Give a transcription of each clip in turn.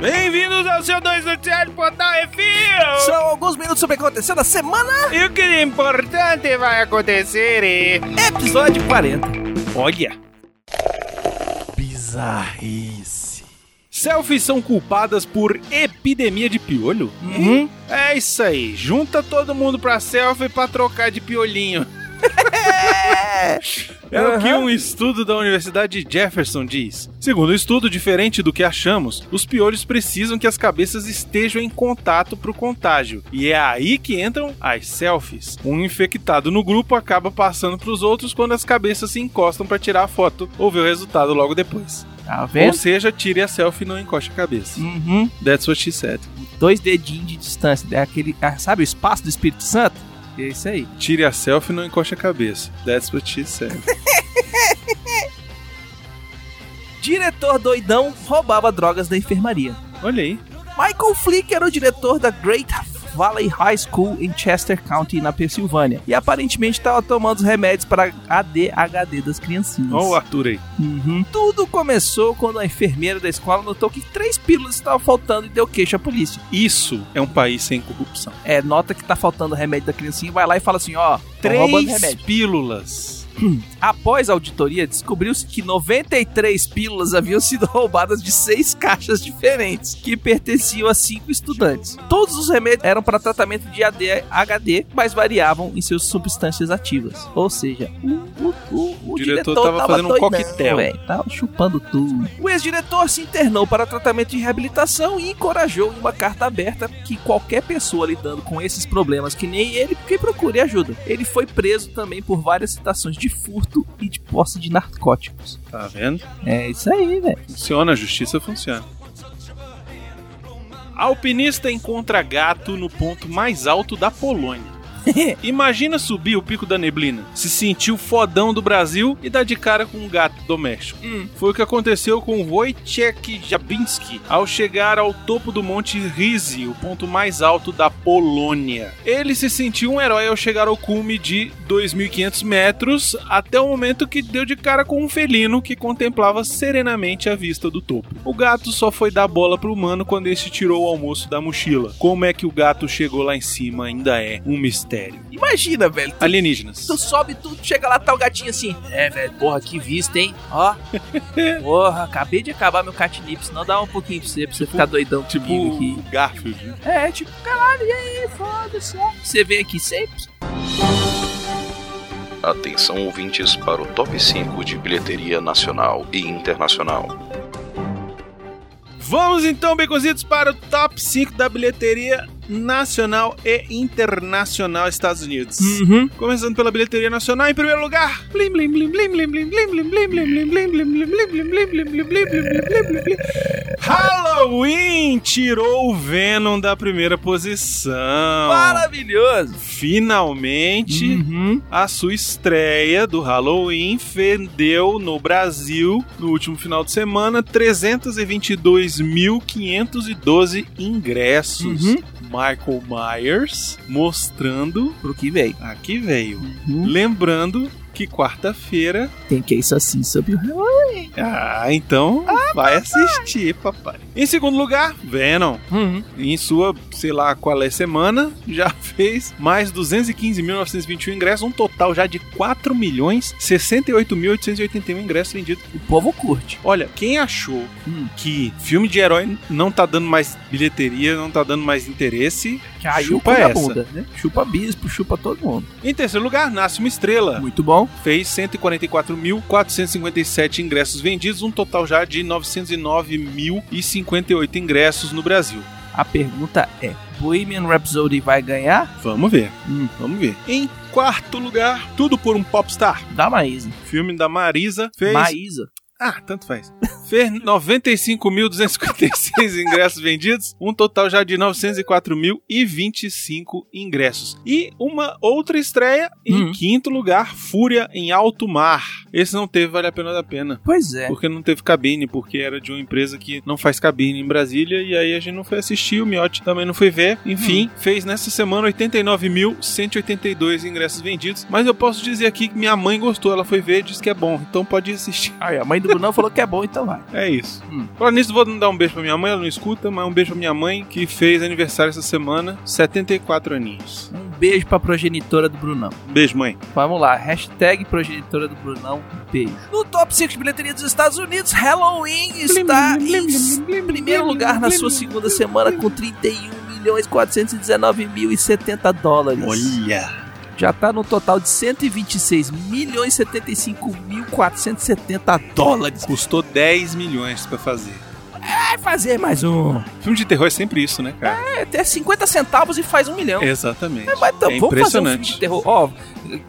Bem-vindos ao seu 2 Noticiário Portal Refil! São alguns minutos sobre o que aconteceu na semana. E o que de importante vai acontecer? E... Episódio 40. Olha! Bizarrice. Selfies são culpadas por epidemia de piolho? Uhum. É isso aí, junta todo mundo pra selfie pra trocar de piolinho. É. É o que um estudo da Universidade de Jefferson diz. Segundo o estudo, diferente do que achamos, os piolhos precisam que as cabeças estejam em contato para o contágio. E é aí que entram as selfies. Um infectado no grupo acaba passando para os outros quando as cabeças se encostam para tirar a foto ou ver o resultado logo depois. Tá Ou seja, tire a selfie e não encoste a cabeça. Uhum. That's what she said. Dois dedinhos de distância. É aquele, ah, sabe o espaço do Espírito Santo? É isso aí. Tire a selfie e não encoste a cabeça. That's what she said. Diretor doidão roubava drogas da enfermaria. Olha aí. Michael Flick era o diretor da Great Valley High School em Chester County, na Pensilvânia. E aparentemente estava tomando os remédios para ADHD das criancinhas. Olha o Arthur aí. Uhum. Tudo começou quando a enfermeira da escola notou que três pílulas estavam faltando e deu queixa à polícia. Isso é um país sem corrupção. É, nota que tá faltando remédio da criancinha, vai lá e fala assim, ó, Três pílulas. Após a auditoria, descobriu-se que 93 pílulas haviam sido roubadas de seis caixas diferentes, que pertenciam a cinco estudantes. Todos os remédios eram para tratamento de ADHD, mas variavam em suas substâncias ativas. Ou seja, o, o, o, o diretor diretor, tava fazendo um doidão, coquetel. véi, tava chupando tudo. O ex-diretor se internou para tratamento de reabilitação e encorajou em uma carta aberta que qualquer pessoa lidando com esses problemas, que nem ele, que procure ajuda. Ele foi preso também por várias citações de furto e de posse de narcóticos. Tá vendo? É isso aí, velho. Funciona, a justiça funciona. Alpinista encontra gato no ponto mais alto da Polônia. Imagina subir o pico da neblina, se sentir o fodão do Brasil e dar de cara com um gato doméstico. Hum. Foi o que aconteceu com Wojciech Jabinski ao chegar ao topo do Monte Rizy, o ponto mais alto da Polônia. Ele se sentiu um herói ao chegar ao cume de 2.500 metros, até o momento que deu de cara com um felino que contemplava serenamente a vista do topo. O gato só foi dar bola pro humano quando este tirou o almoço da mochila. Como é que o gato chegou lá em cima ainda é um mistério. Imagina, velho. Tu, Alienígenas. tu sobe tudo, chega lá, tá o gatinho assim. É, velho, porra, que vista, hein? Ó. porra, acabei de acabar meu catnip, senão dá um pouquinho pra você, pra você ficar doidão Tipo comigo aqui. o Garfield. né? É, tipo, caralho, e aí, foda-se. ó. Você vem aqui sempre? Atenção ouvintes para o top 5 de bilheteria nacional e internacional. Vamos então, Baconzitos, para o top 5 da bilheteria nacional e internacional Estados Unidos. Uhum. Começando pela bilheteria nacional, em primeiro lugar. Halloween tirou o Venom da primeira posição. Maravilhoso! Finalmente, uhum. a sua estreia do Halloween vendeu no Brasil, no último final de semana, 322.512 ingressos. Uhum Michael Myers mostrando Pro que veio. aqui veio. Uhum. Lembrando que quarta-feira. Tem que isso assim sobre o Halloween. Ah, então vai assistir, papai. Em segundo lugar, Venom. Uhum. Em sua, sei lá qual é semana, já fez mais 215.921 ingressos, um total já de 4.068.881 ingressos vendidos. O povo curte. Olha, quem achou Hum. que filme de herói não tá dando mais bilheteria, não tá dando mais interesse, Caiu Chupa essa. bunda, né? Chupa bispo, chupa todo mundo. em terceiro lugar, Nasce uma Estrela. Muito bom. Fez 144.457 ingressos vendidos, um total já de 909.058 ingressos no Brasil. A pergunta é: Bohemian Rhapsody vai ganhar? Vamos ver, Hum. vamos ver. Em quarto lugar, Tudo por um Popstar. Da Maísa. Filme da Marisa fez. Maísa. Ah, tanto faz. Fez 95.256 ingressos vendidos, um total já de 904.025 ingressos. E uma outra estreia em Hum. quinto lugar, Fúria em Alto Mar. Esse não teve Vale a Pena da Pena. Pois é. Porque não teve cabine, porque era de uma empresa que não faz cabine em Brasília, e aí a gente não foi assistir, o Miotti também não foi ver. Enfim, fez nessa semana 89.182 ingressos vendidos. Mas eu posso dizer aqui que minha mãe gostou, ela foi ver e disse que é bom, então pode ir assistir. Aí, a mãe do Brunão falou que é bom, então vai. É isso. Hum. Falando nisso, vou dar um beijo pra minha mãe, ela não escuta, mas um beijo pra minha mãe, que fez aniversário essa semana, 74 aninhos. Um beijo pra progenitora do Brunão. Beijo, mãe. Vamos lá, hashtag progenitora do Brunão, beijo. No top 5 de bilheteria dos Estados Unidos, Halloween está em primeiro lugar na sua segunda semana com 31 milhões 419 mil e 70 dólares. Olha! Já tá no total de 126 milhões 75 mil 470 dólares. Custou 10 milhões pra fazer. Vai fazer mais um. Filme de terror é sempre isso, né, cara? É, até 50 centavos e faz um milhão. Exatamente. É, mas então, é vamos fazer um filme impressionante. de terror. Ó,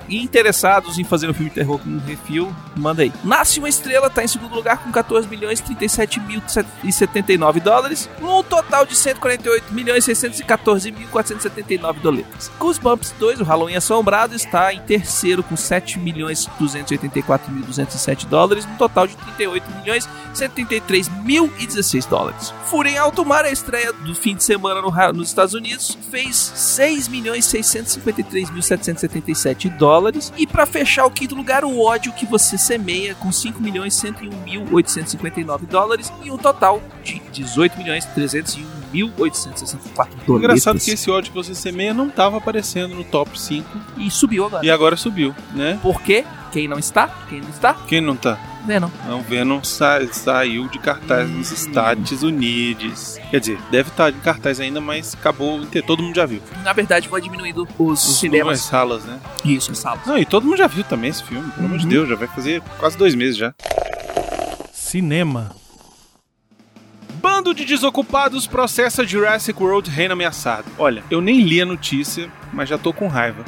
interessados em fazer um filme de terror com um refil, manda aí. Nasce uma estrela, tá em segundo lugar com 14 milhões 37 mil e 79 dólares, um total de 148 milhões 614 mil 479 doletas. Goosebumps 2, o Halloween Assombrado, está em terceiro com 7 milhões 284 mil 207 dólares, um total de 38 milhões 133 mil e 16 dólares. Fúria em Alto Mar, a estreia do fim de semana no nos Estados Unidos, fez 6 milhões 653 mil 777 dólares. E para fechar o quinto lugar, o ódio que você semeia, com 5 milhões 101 mil 859 dólares e um total de 18 milhões 301 mil 864 O dólares. Engraçado que esse ódio que você semeia não tava aparecendo no top 5 E subiu agora. e agora subiu, né? Por quê? Quem não está? Quem não está? Quem não tá? Venom. Não, Venom sa saiu de cartaz nos Estados Unidos. Quer dizer, deve estar em cartaz ainda, mas acabou, todo mundo já viu. Na verdade, foi diminuindo os, Os cinemas. numas salas, né? Isso, as salas. Não, e todo mundo já viu também esse filme, pelo amor de Uhum. Deus, já vai fazer quase dois meses já. Cinema. Bando de desocupados processa Jurassic World Reino Ameaçado. Olha, eu nem li a notícia, mas já tô com raiva.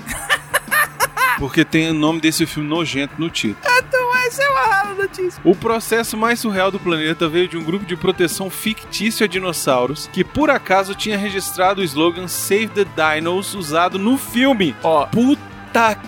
Porque tem o nome desse filme nojento no título. Então essa é uma rara notícia. O processo mais surreal do planeta veio de um grupo de proteção fictício a dinossauros que por acaso tinha registrado o slogan Save the Dinos usado no filme. Ó, Puta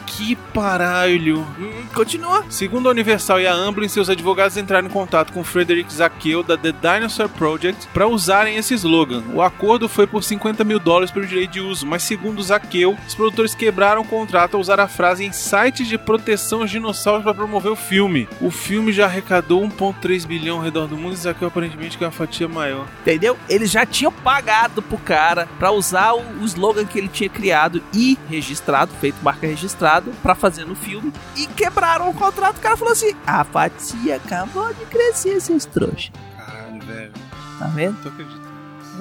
que paralho. hum, continua. Segundo a Universal e a Amblin, seus advogados entraram em contato com Frederick Zaqueu da The Dinosaur Project para usarem esse slogan. O acordo foi por 50 mil dólares pelo direito de uso, mas segundo Zaqueu, os produtores quebraram o contrato ao usar a frase em sites de proteção aos dinossauros para promover o filme. O filme já arrecadou 1,3 bilhão ao redor do mundo e Zaqueu aparentemente quer uma fatia maior. Entendeu? Eles já tinham pagado pro cara pra usar o slogan que ele tinha criado e registrado, feito marca registrada, pra fazer no filme. E quebraram o contrato. O cara falou assim: a fatia acabou de crescer, seus trouxas. Caralho, velho. Tá vendo? Não tô acreditando.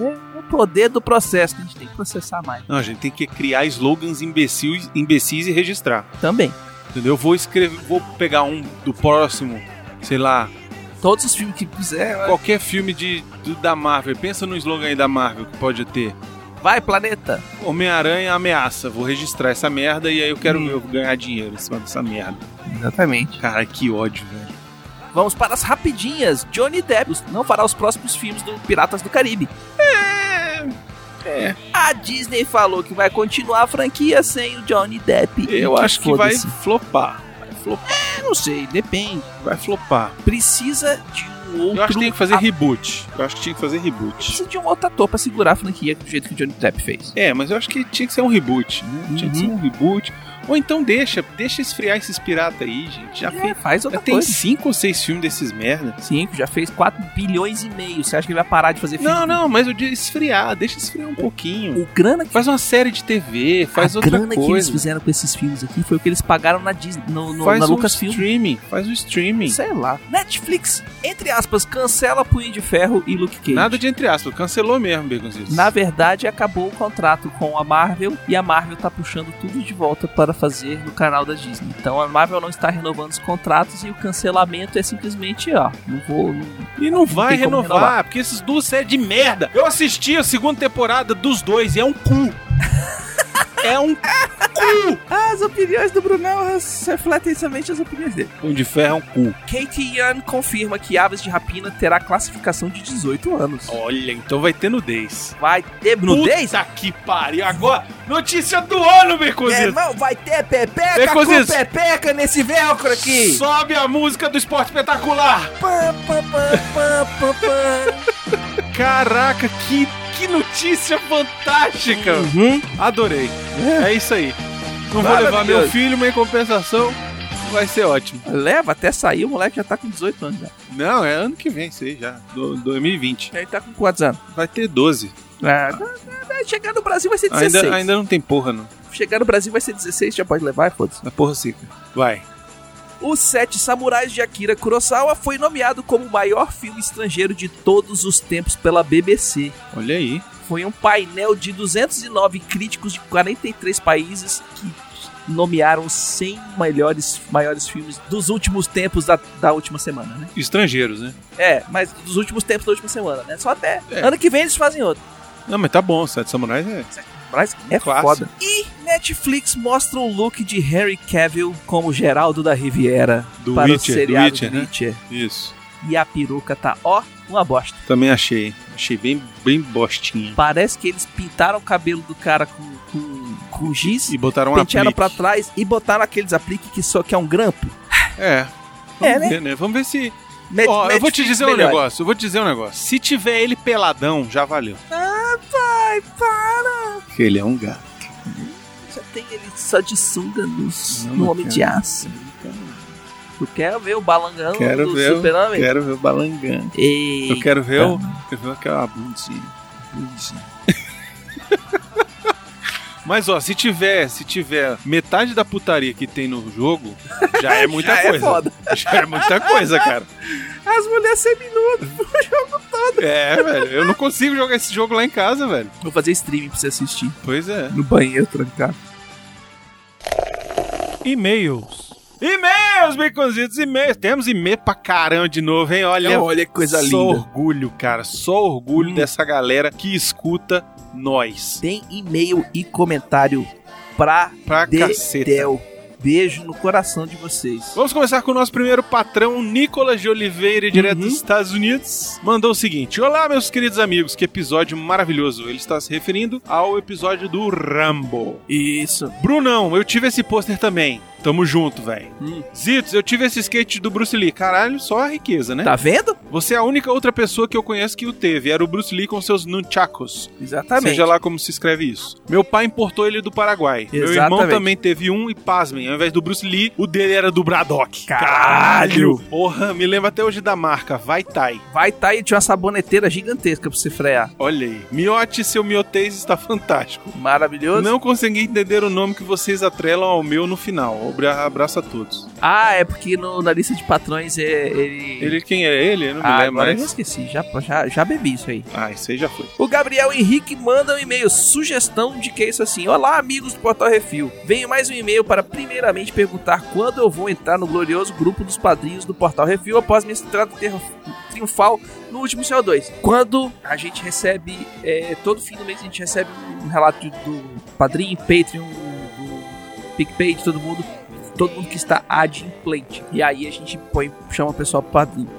É o poder do processo. A gente tem que processar mais. Não, a gente tem que criar slogans imbecis, imbecis e registrar. Também. Entendeu? Eu vou escrever, vou pegar um do próximo, sei lá, Todos os filmes que fizer. qualquer filme de, do- da Marvel. Pensa no slogan aí da Marvel que pode ter. Vai, planeta. Homem-Aranha ameaça. Vou registrar essa merda e aí eu quero Hum. eu ganhar dinheiro em cima dessa merda. Exatamente. Cara, que ódio, velho. Vamos para as rapidinhas. Johnny Depp não fará os próximos filmes do Piratas do Caribe. É, A Disney falou que vai continuar a franquia sem o Johnny Depp. eu acho que vai flopar. Vai flopar. Eu não sei, depende. Vai flopar. Precisa de um outro. Eu acho que tem que fazer a- reboot. Eu acho que tinha que fazer reboot. Precisa de um outro ator pra segurar a franquia do jeito que o Johnny Depp fez. É, mas eu acho que tinha que ser um reboot, né? Tinha que ser Uhum. um reboot. Ou então deixa, deixa esfriar esses piratas aí, gente. Já, fez, É, faz já outra tem coisa. cinco ou seis filmes desses merda. Cinco, já fez 4 bilhões e meio. Você acha que ele vai parar de fazer filme? Não, não, mas eu digo esfriar, deixa esfriar um pouquinho. O grana que Faz uma série de TV, faz a outra grana que eles coisa. fizeram com esses filmes aqui foi o que eles pagaram na Disney, no, no, faz na um Lucasfilm. streaming, faz um streaming. Sei lá. Netflix, entre aspas, cancela Punho de Ferro e Luke Cage. Nada de entre aspas, cancelou mesmo, Baconzitos. Na verdade, acabou o contrato com a Marvel e a Marvel tá puxando tudo de volta para fazer no canal da Disney. Então a Marvel não está renovando os contratos e o cancelamento é simplesmente, ó, não vou. Não... E não vai tem como renovar, renovar. porque esses duas séries de merda. Eu assisti a segunda temporada dos dois e é um cu. é um As opiniões do Brunão refletem somente as opiniões dele. Pão de ferro é um cu. Kate Young confirma que Aves de Rapina terá classificação de 18 anos. Olha, então vai ter nudez. Vai ter nudez? Puta que pariu. Agora, notícia do ano, É, Baconzitos. irmão, vai ter pepeca Baconzitos. com pepeca nesse velcro aqui. Sobe a música do esporte espetacular. Pam, pam, pam, pam, pam, pam. Caraca, que, que notícia fantástica. Uhum. Adorei. É isso aí. Não vou levar meu filho, mas em compensação, Vai ser ótimo. Leva até sair, o moleque já tá com 18 anos já. Não, é ano que vem, aí já. Do, 2020. Ele tá com quantos anos? Vai ter 12. Ah, dá- dá- dá- chegar no Brasil vai ser 16. Ainda, ainda não tem porra, não. Chegar no Brasil vai ser 16, já pode levar, foda-se. É porra seca. Vai. Os Sete Samurais de Akira Kurosawa foi nomeado como o maior filme estrangeiro de todos os tempos pela BBC. Olha aí. Foi um painel de 209 críticos de 43 países que nomearam os 100 melhores, maiores filmes dos últimos tempos da, da última semana, né? Estrangeiros, né? É, mas dos últimos tempos da última semana, né? Só até. É. Ano que vem eles fazem outro. Não, mas tá bom. Sete Samurais é. É clássico. foda. E Netflix mostra o look de Harry Cavill como Geraldo da Riviera Do para Witcher, o seriado do Witcher, do né? Witcher. Isso. E a peruca tá, ó, uma bosta. Também achei. Achei bem, bem bostinha. Parece que eles pintaram o cabelo do cara com, com, com giz, E botaram um pentearam aplique. pra trás e botaram aqueles apliques que só que é um grampo. É. É, Vamos né? ver, né? Vamos ver se. Ó, eu vou te dizer um melhora. negócio. Eu vou te dizer um negócio. Se tiver ele peladão, já valeu. Ah, pai, para! Porque ele é um gato. Já tem ele só de sunga nos- Não, no Homem quero. de Aço. Tu quer ver o balangão Quero do ver, super-homem? quero ver o balangão. Eita. Eu quero ver o. Quero ver aquela bundinha. Bundinha. Mas ó, se tiver, se tiver metade da putaria que tem no jogo, já é muita Já é coisa. foda. Já é muita coisa, cara. As mulheres sem minutos. É, velho. Eu não consigo jogar esse jogo lá em casa, velho. Vou fazer streaming pra você assistir. Pois é. No banheiro, trancado. E-mails. E-mails, baconzitos, e-mails. Temos e-mail pra caramba de novo, hein? Olha, Olha que coisa só linda. orgulho, cara. Só orgulho Hum. dessa galera que escuta nós. Tem e-mail e comentário pra Pra caceta. Dedéu. Beijo no coração de vocês. Vamos começar com o nosso primeiro patrão, Nicolas de Oliveira, direto Uhum. dos Estados Unidos. Mandou o seguinte: Olá, meus queridos amigos, que episódio maravilhoso. Ele está se referindo ao episódio do Rambo. Isso. Brunão, eu tive esse pôster também. Tamo junto, velho. Hum. Zitos, eu tive esse skate do Bruce Lee. Caralho, só a riqueza, né? Tá vendo? Você é a única outra pessoa que eu conheço que o teve. Era o Bruce Lee com seus nunchakos. Exatamente. Seja lá como se escreve isso. Meu pai importou ele do Paraguai. Meu irmão Exatamente. também teve um e pasmem, ao invés do Bruce Lee, o dele era do Braddock. Caralho! Porra, me lembro até hoje da marca, Vai Tai. Vai aí, tinha uma saboneteira gigantesca pra você frear. Olha aí. Miote, seu miotês está fantástico. Maravilhoso. Não consegui entender o nome que vocês atrelam ao meu no final. Obra- Abraço a todos. Ah, é porque no- na lista de patrões é, ele. Ele, quem é ele? Eu não me ah, lembro agora eu mais. esqueci. Já, já, já bebi isso aí. Ah, isso aí já foi. O Gabriel Henrique manda um e-mail, sugestão de que é isso assim. Olá, amigos do Portal Refil. Venho mais um e-mail para primeiramente perguntar quando eu vou entrar no glorioso grupo dos padrinhos do Portal Refil após minha entrada ter- triunfal no último CO2. Quando a gente recebe, é, todo fim do mês a gente recebe um relato do padrinho, Patreon, do PicPay, de todo mundo. Todo mundo que está adimplente. E aí a gente põe, chama o pessoal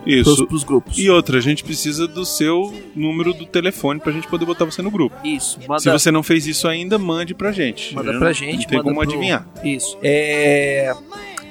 Isso. pros grupos. E outra, a gente precisa do seu número do telefone pra gente poder botar você no grupo. Isso. Manda, Se você não fez isso ainda, mande pra gente. Manda Eu pra gente, Não tem como pro- adivinhar. Isso. É...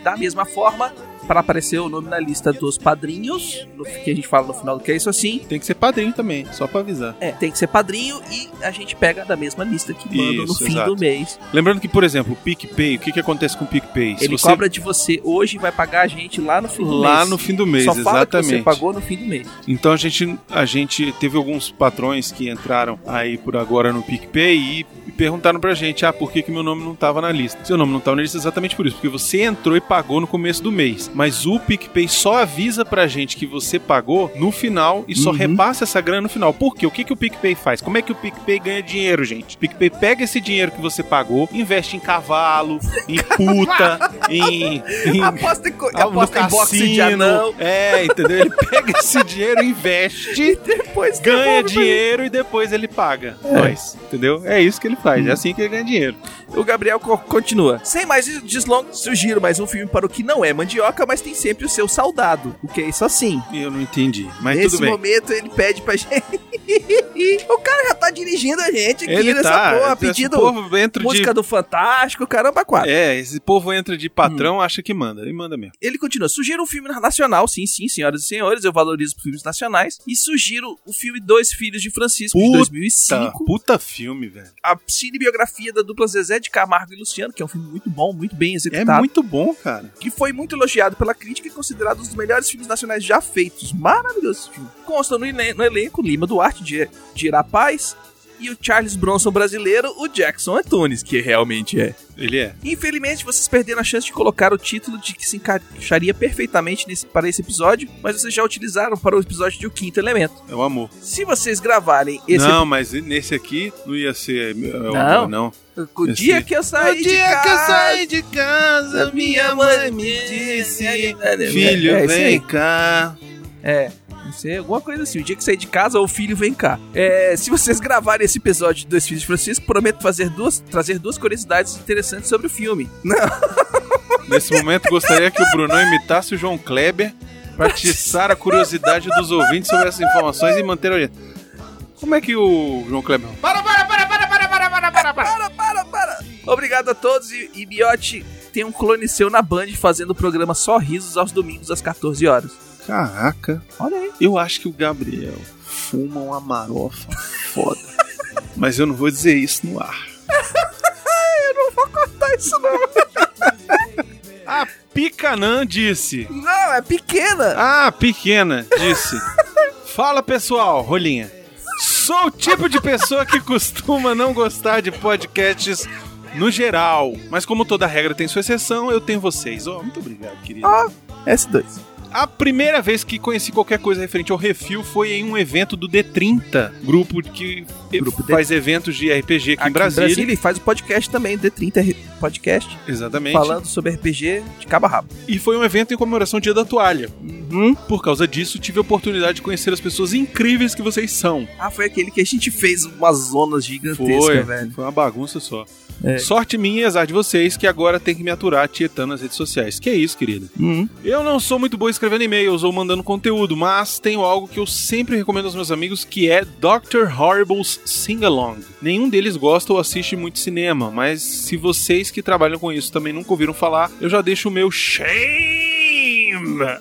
Da mesma forma, para aparecer o nome na lista dos padrinhos, que a gente fala no final do que é isso assim, Tem que ser padrinho também, só pra avisar. é, tem que ser padrinho e a gente pega da mesma lista que manda no fim exato. do mês. Lembrando que, por exemplo, o PicPay, o que, que acontece com o PicPay? Se Ele você- cobra de você hoje e vai pagar a gente lá no fim do mês. Lá no fim do mês, Só exatamente. você pagou no fim do mês. Então a gente, a gente teve alguns patrões que entraram aí por agora no PicPay e, e perguntaram pra gente, ah, por que, que meu nome não tava na lista? Seu nome não tava na lista exatamente por isso, porque você entrou e pagou no começo do mês, mas o PicPay só avisa pra gente que você pagou no final e só Uhum. repassa essa grana no final. Por quê? O que, que o PicPay faz? Como é que o PicPay ganha dinheiro, gente? O PicPay pega esse dinheiro que você pagou, investe em cavalo, em puta, em... em Aposta em, ah, aposta em boxe de anão. É, entendeu? Ele pega esse dinheiro, investe, Depois ganha pra dinheiro e depois ele paga nós, entendeu? É isso que ele faz, é assim que ele ganha dinheiro. O Gabriel co- continua. Sem mais deslongas, sugiro mais um filme para o que não é mandioca, mas tem sempre o seu saudado. O que é isso assim? Eu não entendi, mas Nesse tudo bem. momento ele pede pra gente. o cara já tá dirigindo a gente aqui Ele nessa tá. porra, pedindo povo entra música de... do Fantástico, caramba, quatro. É, esse povo entra de patrão, Hum. acha que manda. E manda mesmo. Ele continua, sugiro um filme nacional, sim, sim, senhoras e senhores, eu valorizo filmes nacionais, e sugiro o filme Dois Filhos de Francisco, de Puta, 2005, puta filme, velho. a cinebiografia da dupla Zezé de Camargo e Luciano, que é um filme muito bom, muito bem É executado, muito bom, cara. que foi muito elogiado pela crítica e considerado um dos melhores filmes nacionais já feitos. Maravilhoso esse filme. Consta no, no elenco Lima Duarte, de, de Irapaz, e o Charles Bronson brasileiro, o Jackson Antunes, que realmente é. Ele é. Infelizmente, vocês perderam a chance de colocar o título de que se encaixaria perfeitamente nesse- para esse episódio, mas vocês já utilizaram para o episódio de O Quinto Elemento. É o amor. Se vocês gravarem esse Não, mas nesse aqui não ia ser. é, o Não. amor, não. o esse- dia que eu saí de casa, de casa, minha mãe me disse, Filho, É, é vem cá. É. Não sei, alguma coisa assim. O dia que sair de casa, o filho vem cá. É, se vocês gravarem esse episódio de Dois Filhos de Francisco, prometo fazer duas, trazer duas curiosidades interessantes sobre o filme. Não, Nesse momento, gostaria que o Brunão imitasse o João Kleber para atiçar a curiosidade dos ouvintes sobre essas informações e manter a. Como é que o João Kleber. Para, para, para, para, para, para, para, para, para. para, para, para. Obrigado a todos e, e Miotti tem um clone seu na Band fazendo o programa Só Risos aos domingos às 14 horas. Caraca, Olha aí. eu acho que o Gabriel fuma uma marofa foda. Mas eu não vou dizer isso no ar. Tá isso não. A Picanã disse. Não, é pequena. Ah, pequena, disse. Fala pessoal, rolinha. Sou o tipo de pessoa que costuma não gostar de podcasts no geral. Mas como toda regra tem sua exceção, eu tenho vocês. Oh, muito obrigado, querido. Ah. S2. A primeira vez que conheci qualquer coisa referente ao refil foi em um evento do D30, grupo que Grupo faz eventos de RPG aqui, Aqui em Brasília. e faz o podcast também, D30 Podcast, Exatamente. falando sobre RPG de cabo a rabo. E foi um evento em comemoração ao Dia da Toalha. Uhum. Por causa disso, tive a oportunidade de conhecer as pessoas incríveis que vocês são. Ah, foi aquele que a gente fez umas zonas gigantescas, Foi, velho. foi uma bagunça só. É. Sorte minha e azar de vocês que agora tem que me aturar tietando nas redes sociais. Que é isso, querida. Uhum. Eu não sou muito bom escrevendo e-mails ou mandando conteúdo, mas tenho algo que eu sempre recomendo aos meus amigos que é Dr. Horrible's Sing Along. Nenhum deles gosta ou assiste muito cinema, mas se vocês que trabalham com isso também nunca ouviram falar, eu já deixo o meu shame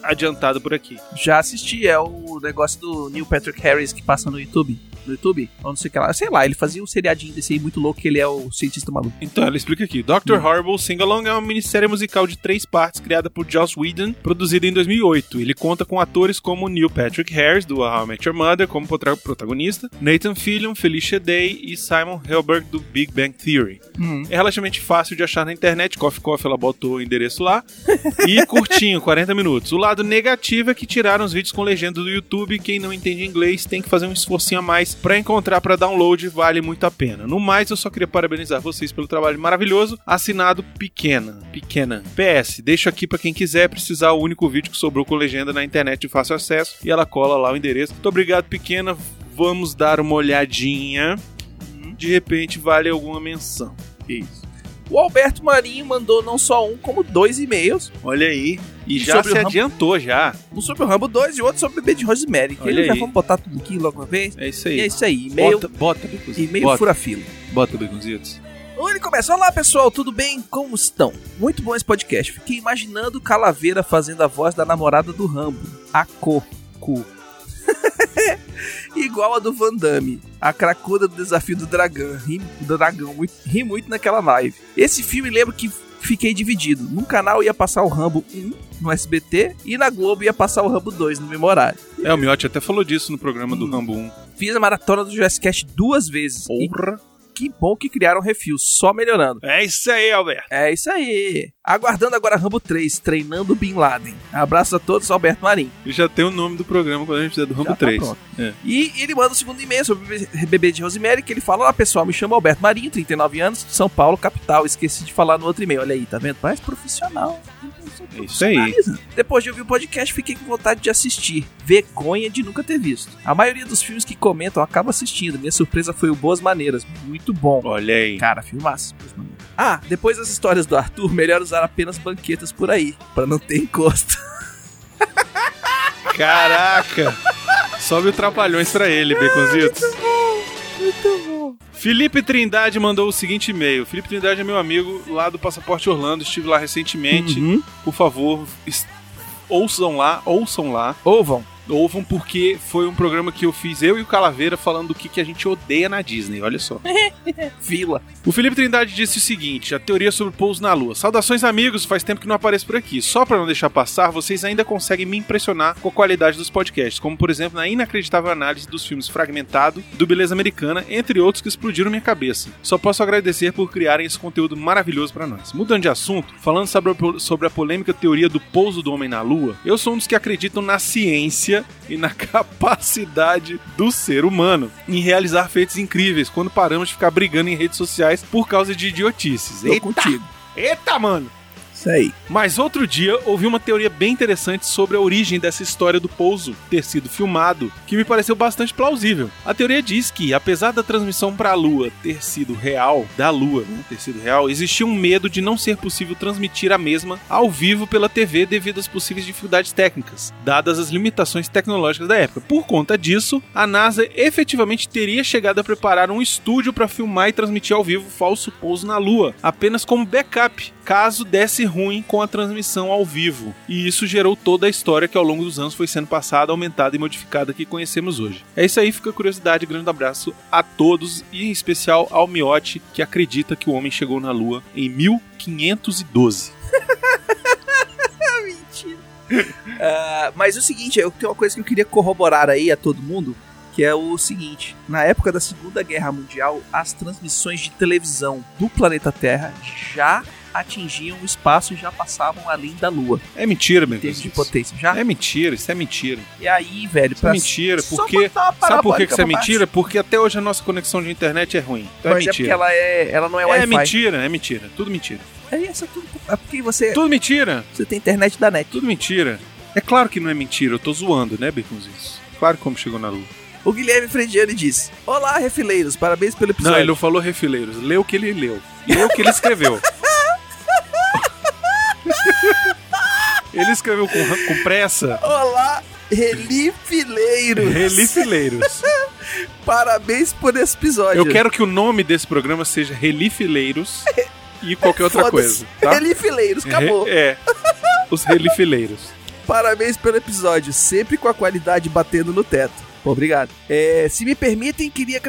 adiantado por aqui. Já assisti, é o negócio do Neil Patrick Harris que passa no YouTube. No YouTube? Ou não sei o que lá. Sei lá, ele fazia um seriadinho desse aí muito louco que ele é o cientista maluco. Então, ela explica aqui. Dr. Horrible Sing Along é uma minissérie musical de três partes criada por Joss Whedon, produzida em 2008. Ele conta com atores como Neil Patrick Harris, do How I Met Your Mother, como protagonista, Nathan Fillion, Felicia Day e Simon Helberg, do Big Bang Theory. É relativamente fácil de achar na internet, Coffee Coffee ela botou o endereço lá. E curtinho, 40 minutos. O lado negativo é que tiraram os vídeos com legenda do YouTube. Quem não entende inglês tem que fazer um esforcinho a mais pra encontrar pra download, vale muito a pena. No mais, eu só queria parabenizar vocês pelo trabalho maravilhoso. Assinado Pequena. Pequena. PS, deixo aqui pra quem quiser precisar o único vídeo que sobrou com legenda na internet de fácil acesso. E ela cola lá o endereço. Muito obrigado, Pequena. Vamos dar uma olhadinha. De repente vale alguma menção. Isso. O Alberto Marinho mandou não só um, como dois e-mails. Olha aí. E E já se Rambo? adiantou, já. Um sobre o Rambo 2 e outro sobre o bebê de Rosemary. Que eles já aí. vamos botar tudo aqui logo uma vez. É isso E aí. é isso aí. E-mail, Bota, bota, e-mail bota, fura-fila. bota, Baconzitos. Então ele começa: Olá pessoal, tudo bem? Como estão? Muito bom esse podcast. Fiquei imaginando Calaveira fazendo a voz da namorada do Rambo, a Coco. Igual a do Van Damme, a cracuda do desafio do dragão. Ri, do dragão, muito, ri muito naquela live. Esse filme lembro que fiquei dividido. Num canal ia passar o Rambo 1 no SBT e na Globo ia passar o Rambo 2 no mesmo horário. É, o Miotti até falou disso no programa do Hum. Rambo 1. Fiz a maratona do Jurassic Cast duas vezes. E Porra. Que bom que criaram refil, só melhorando. É isso aí, Alberto. É isso aí. Aguardando agora Rambo 3, treinando Bin Laden. Abraço a todos, Alberto Marinho. E já tem o nome do programa quando a gente fizer do Rambo Já tá 3. pronto. É. E ele manda o segundo e-mail sobre o bebê- de Rosemary, que ele fala: Olá pessoal, me chamo Alberto Marinho, 39 anos, São Paulo, capital. Esqueci de falar no outro e-mail. Olha aí, tá vendo? Mais profissional. É isso aí. Depois de ouvir o podcast, fiquei com vontade de assistir. Vergonha de nunca ter visto. A maioria dos filmes que comentam acaba assistindo. Minha surpresa foi o Boas Maneiras. Muito bom. Olha aí. Cara, filmaço. Ah, depois das histórias do Arthur, melhor usar apenas banquetas por aí, pra não ter encosto. Caraca. Sobe o Trapalhões pra ele, Baconzitos. Muito bom. Felipe Trindade mandou o seguinte e-mail. Felipe Trindade é meu amigo lá do Passaporte Orlando, estive lá recentemente. Uhum. Por favor, ouçam lá, ouçam lá. Ouvam. Ouvam porque foi um programa que eu fiz, eu e o Calaveira, falando do que, que a gente odeia na Disney, olha só. Vila. O Felipe Trindade disse o seguinte: a teoria sobre o pouso na Lua. Saudações, amigos, faz tempo que não apareço por aqui. Só pra não deixar passar, vocês ainda conseguem me impressionar com a qualidade dos podcasts, como por exemplo na inacreditável análise dos filmes Fragmentado, do Beleza Americana, entre outros que explodiram minha cabeça. Só posso agradecer por criarem esse conteúdo maravilhoso pra nós. Mudando de assunto, falando sobre a, sobre a polêmica teoria do pouso do homem na Lua, eu sou um dos que acreditam na ciência e na capacidade do ser humano em realizar feitos incríveis quando paramos de ficar brigando em redes sociais por causa de idiotices. Tô Eita, contigo. eita, mano! Isso aí. Mas outro dia ouvi uma teoria bem interessante sobre a origem dessa história do pouso ter sido filmado, que me pareceu bastante plausível. A teoria diz que, apesar da transmissão para a Lua ter sido real, da Lua né, ter sido real, existia um medo de não ser possível transmitir a mesma ao vivo pela TV devido às possíveis dificuldades técnicas, dadas as limitações tecnológicas da época. Por conta disso, a NASA efetivamente teria chegado a preparar um estúdio para filmar e transmitir ao vivo o falso pouso na Lua, apenas como backup, caso desse ruim com a transmissão ao vivo. E isso gerou toda a história que ao longo dos anos foi sendo passada, aumentada e modificada que conhecemos hoje. É isso aí, fica a curiosidade, grande abraço a todos e em especial ao Miotti, que acredita que o homem chegou na Lua em 1512. Mentira. Ah, mas o seguinte, eu tenho uma coisa que eu queria corroborar aí a todo mundo, que é o seguinte: na época da Segunda Guerra Mundial, as transmissões de televisão do planeta Terra já atingiam o espaço e já passavam além da Lua, É mentira, meu termos de Deus. potência. Já? É mentira, isso é mentira. E aí, velho, Isso é mentira, porque. Sabe por que, isso é pra mentira? Porque até hoje a nossa conexão de internet é ruim. Então é Mas é porque mentira. ela, é, ela não é É Wi-Fi. mentira, é mentira. Tudo mentira. É isso, é tudo. É porque você, Tudo mentira. você tem internet da net. Tudo mentira. É claro que não é mentira, eu tô zoando, né, Baconzitos? Claro como chegou na lua. O Guilherme Frediani diz: Olá, refileiros, parabéns pelo episódio. Não, ele não falou refileiros. Leu o que ele leu. Leu o que ele escreveu. ele escreveu com, com pressa. Olá, relifileiros. Relifileiros. Parabéns por esse episódio. Eu quero que o nome desse programa seja Relifileiros e qualquer outra coisa, tá? Relifileiros, acabou. Re- É. Os relifileiros. Parabéns pelo episódio, sempre com a qualidade batendo no teto. Obrigado. É, se me permitem, queria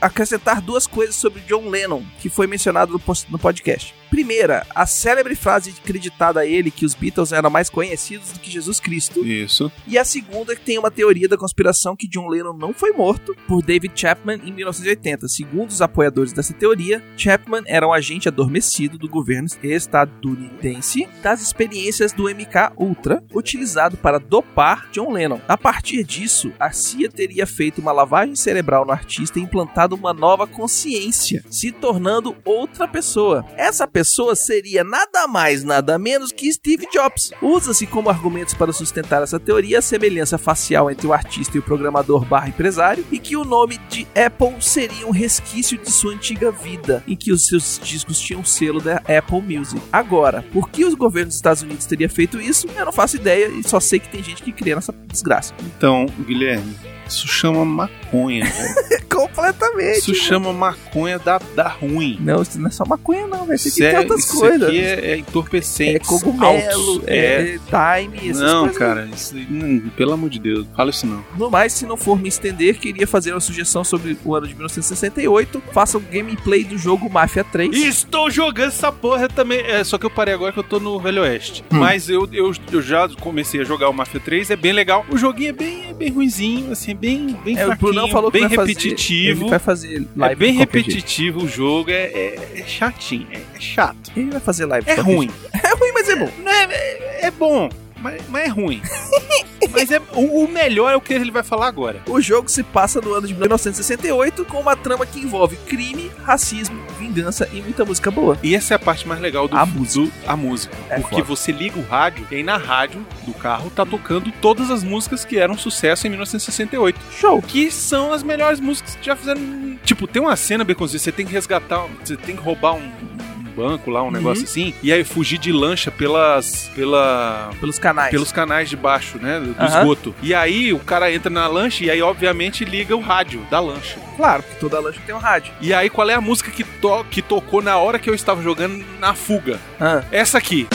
acrescentar duas coisas sobre John Lennon, que foi mencionado no podcast. Primeira, a célebre frase acreditada a ele que os Beatles eram mais conhecidos do que Jesus Cristo. Isso. E a segunda, que tem uma teoria da conspiração que John Lennon não foi morto por David Chapman em 1980. Segundo os apoiadores dessa teoria, Chapman era um agente adormecido do governo estadunidense das experiências do MK Ultra, utilizado para dopar John Lennon. A partir disso, a CIA teria feito uma lavagem cerebral no artista e implantado uma nova consciência, se tornando outra pessoa. Essa pessoa seria nada mais, nada menos que Steve Jobs. Usa-se como argumentos para sustentar essa teoria a semelhança facial entre o artista e o programador barra empresário e que o nome de Apple seria um resquício de sua antiga vida, em que os seus discos tinham o selo da Apple Music. Agora, por que os governos dos Estados Unidos teriam feito isso? Eu não faço ideia e só sei que tem gente que crê nessa desgraça. Então, Guilherme, isso chama maconha, velho. Completamente. Isso chama maconha da, da ruim. Não, isso não é só maconha, não, velho. Isso aqui tem outras isso coisas. aqui é, é entorpecente. É cogumelo, é, é time, essas Não, coisas. cara, isso, hum, pelo amor de Deus, fala isso não. No mais, se não for me estender, queria fazer uma sugestão sobre o ano de 1968. Faça o gameplay do jogo Mafia 3. Estou jogando essa porra também. É, só que eu parei agora que eu tô no Velho Oeste. Hum. Mas eu, eu, eu já comecei a jogar o Mafia 3, é bem legal. O joguinho é bem, é bem ruinzinho, assim, bem, bem É, o fraquinho, Brunão falou bem vai fazer- repetitivo. ele vai fazer live é bem repetitivo o jogo, é, é- é chatinho, é, é chato. Ele vai fazer live É ruim. É ruim, mas é bom. É, é, é bom, mas, mas é ruim. mas é, o, o melhor é o que ele vai falar agora. O jogo se passa no ano de 1968 com uma trama que envolve crime, racismo, vingança e muita música boa. E essa é a parte mais legal do A do- a música. É porque foda. você liga o rádio e aí na rádio do carro tá tocando todas as músicas que eram sucesso em 1968. Show. Que são as melhores músicas que já fizeram. Tipo, tem uma cena, Beconzinho, você tem que resgatar, você tem que roubar um banco lá, um negócio assim, e aí fugir de lancha pelas. pela. Pelos canais. Pelos canais de baixo, né? Do Aham. esgoto. E aí o cara entra na lancha e aí, obviamente, liga o rádio da lancha. Claro, porque toda lancha tem um rádio. E aí, qual é a música que, to que tocou na hora que eu estava jogando na fuga? Ah. Essa aqui.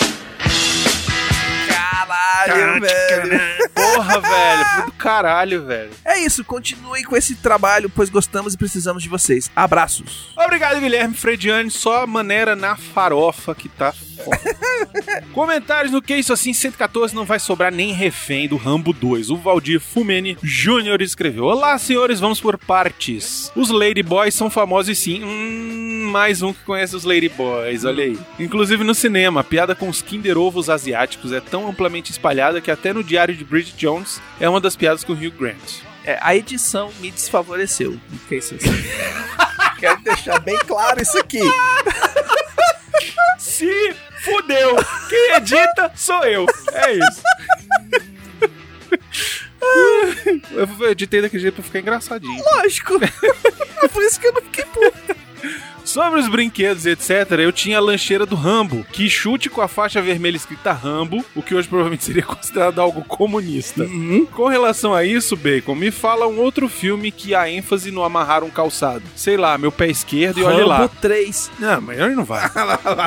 Caralho, velho. Porra, velho. Do caralho, velho. É isso, continuem com esse trabalho, pois gostamos e precisamos de vocês. Abraços. Obrigado, Guilherme Frediani. Só maneira na farofa que tá. Comentários no que isso assim 114 não vai sobrar nem refém do Rambo 2. O Valdir Fumene Júnior escreveu: Olá, senhores, vamos por partes. Os Ladyboys são famosos sim. Hum, mais um que conhece os Ladyboys, olha aí. Inclusive no cinema, a piada com os Kinder Ovos asiáticos é tão amplamente espalhada que até no diário de Bridget Jones é uma das piadas com o Hugh Grant. É, a edição me desfavoreceu. Isso assim? Quero deixar bem claro isso aqui. Se fudeu. Quem edita sou eu. É isso. Eu editei daquele jeito pra ficar engraçadinho. Lógico. É por isso que eu não fiquei puto. Sobre os brinquedos e etc., eu tinha a lancheira do Rambo, que chute com a faixa vermelha escrita Rambo, o que hoje provavelmente seria considerado algo comunista. Com relação a isso, Bacon, me fala um outro filme que a ênfase no amarrar um calçado. Sei lá, meu pé esquerdo e olha lá. Rambo 3. Não, mas ele não vai.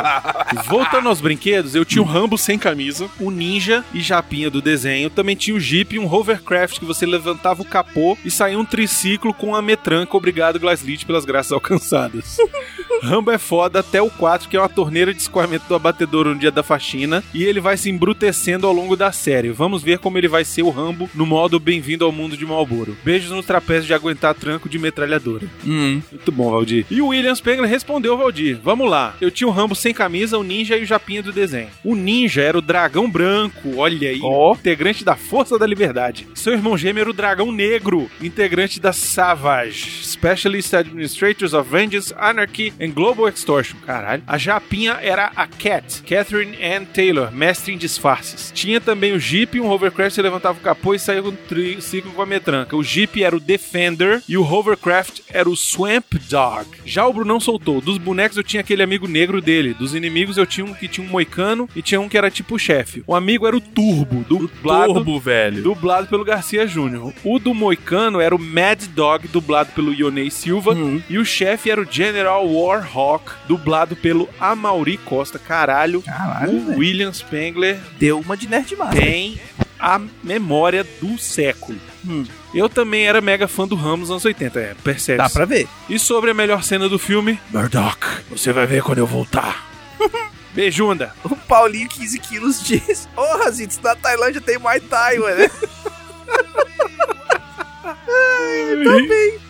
Voltando aos brinquedos, eu tinha o Rambo sem camisa, o Ninja e Japinha do desenho. Também tinha o Jeep e um hovercraft que você levantava o capô e saía um triciclo com a metranca. Obrigado, Glasslit, pelas graças alcançadas. Rambo é foda até o 4, que é uma torneira de escoamento do abatedor no dia da faxina, e ele vai se embrutecendo ao longo da série. Vamos ver como ele vai ser o Rambo no modo Bem-vindo ao Mundo de Malboro. Beijos no trapézio de aguentar tranco de metralhadora. Hum. Muito bom, Valdir. E o William Spengler respondeu, Valdir. Vamos lá. Eu tinha o Rambo sem camisa, o Ninja e o Japinha do desenho. O Ninja era o dragão branco, olha aí, Ó. integrante da Força da Liberdade. Seu irmão gêmeo era o dragão negro, integrante da Savage, Specialist Administrators of Vengeance, Anarchy and Global Extortion. Caralho. A Japinha era a Cat, Catherine Ann Taylor, mestre em disfarces. Tinha também o Jeep, um hovercraft, você levantava o capô e saía com um triciclo com a metranca. O Jeep era o Defender e o hovercraft era o Swamp Dog. Já o Brunão soltou. Dos bonecos eu tinha aquele amigo negro dele. Dos inimigos eu tinha um que tinha um moicano e tinha um que era tipo o chefe. O amigo era o Turbo, dublado, velho. dublado pelo Garcia Júnior. O do moicano era o Mad Dog, dublado pelo Ionei Silva. Hum. E o chefe era o General Warhawk, dublado pelo Amaury Costa. Caralho, Caralho, o velho. William Spengler Deu uma de nerd massa. tem a memória do século. Hum. Eu também era mega fã do Ramos nos anos 80, é, percebe Dá pra ver. E sobre a melhor cena do filme? Murdoch, você vai ver quando eu voltar. Beijunda. O Paulinho, 15 quilos, diz: Ô, Razito, na Tailândia tem Muay Thai, mano.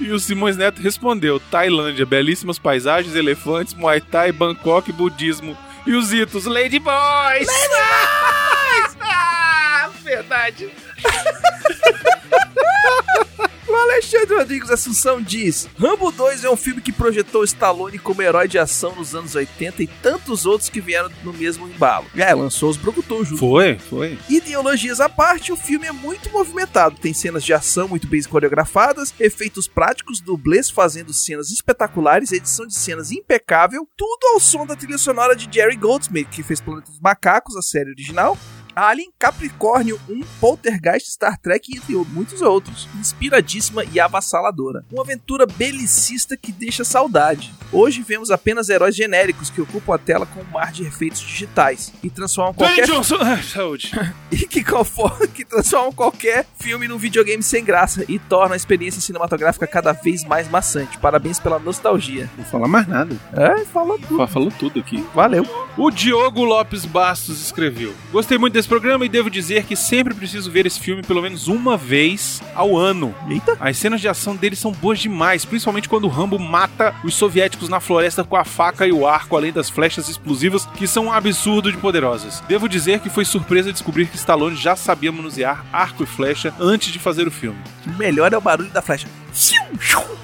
E o Simões Neto respondeu: Tailândia, belíssimas paisagens, elefantes, Muay Thai, Bangkok, budismo. E os itos, Lady Boys! ah, verdade. Alexandre Rodrigues Assunção diz: Rambo 2 é um filme que projetou Stallone como herói de ação nos anos 80 e tantos outros que vieram no mesmo embalo. É, lançou os Brucutu junto. Foi, foi. Ideologias à parte, o filme é muito movimentado. Tem cenas de ação muito bem coreografadas, efeitos práticos, dublês fazendo cenas espetaculares, edição de cenas impecável, tudo ao som da trilha sonora de Jerry Goldsmith, que fez Planeta dos Macacos, a série original. Alien, Capricórnio 1, Poltergeist, Star Trek, entre muitos outros. Inspiradíssima e avassaladora. Uma aventura belicista que deixa saudade. Hoje vemos apenas heróis genéricos que ocupam a tela com um mar de efeitos digitais e transformam qualquer Johnson! Saúde. e que, conforme, que transformam qualquer filme num videogame sem graça e torna a experiência cinematográfica cada vez mais maçante. Parabéns pela nostalgia. Não fala mais nada. É, falou tudo. Fa- Falou tudo aqui. Valeu. O Diogo Lopes Bastos escreveu: Gostei muito desse programa e devo dizer que sempre preciso ver esse filme pelo menos uma vez ao ano. Eita. As cenas de ação dele são boas demais, principalmente quando o Rambo mata os soviéticos na floresta com a faca e o arco, além das flechas explosivas, que são um absurdo de poderosas. Devo dizer que foi surpresa descobrir que Stallone já sabia manusear arco e flecha antes de fazer o filme. O melhor é o barulho da flecha.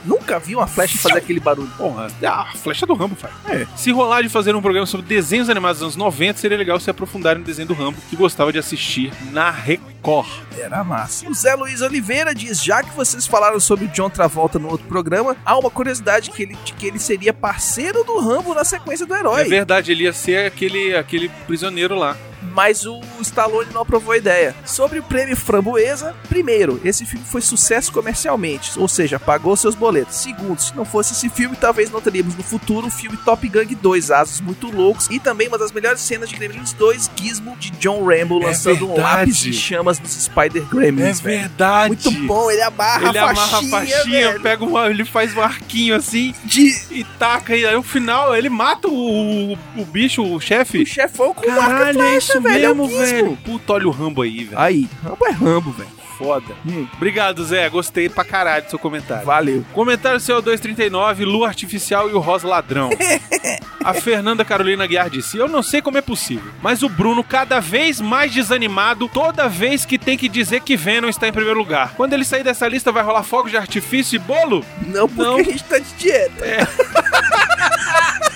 Nunca vi uma flecha fazer aquele barulho. Porra, a flecha do Rambo faz. É. Se rolar de fazer um programa sobre desenhos animados dos anos 90, seria legal se aprofundar no desenho do Rambo, que gostava de assistir na Record. Era massa. O Zé Luiz Oliveira diz: já que vocês falaram sobre o John Travolta no outro programa, há uma curiosidade que ele, de que ele seria parceiro do Rambo na sequência do herói. É verdade, ele ia ser aquele, aquele prisioneiro lá. Mas o Stallone não aprovou a ideia. Sobre o prêmio Framboesa, primeiro, esse filme foi sucesso comercialmente, ou seja, pagou seus boletos. Segundo, se não fosse esse filme, talvez não teríamos no futuro o filme Top Gun 2, Asos Muito Loucos, e também uma das melhores cenas de Gremlins 2, Gizmo de John Rambo É lançando um lápis de chamas nos Spider Gremlins. velho. É verdade. Muito bom, ele amarra Ele a amarra faixinha, a faixinha, velho. pega uma, ele faz um arquinho assim De... e taca, e aí no final ele mata o, o, o bicho, o chefe. O chefão com Caralho, é isso velho, é o mesmo, velho. Puta, olha o Rambo aí, velho. Aí, Rambo é Rambo, velho. Foda. Obrigado, Zé. Gostei pra caralho do seu comentário. Valeu. Comentário CO239, Lua Artificial e o Rosa Ladrão. A Fernanda Carolina Guiar disse: Eu não sei como é possível, mas o Bruno, cada vez mais desanimado, toda vez que tem que dizer que Venom está em primeiro lugar. Quando ele sair dessa lista, vai rolar fogos de artifício e bolo? Não porque Não. a gente tá de dieta. É.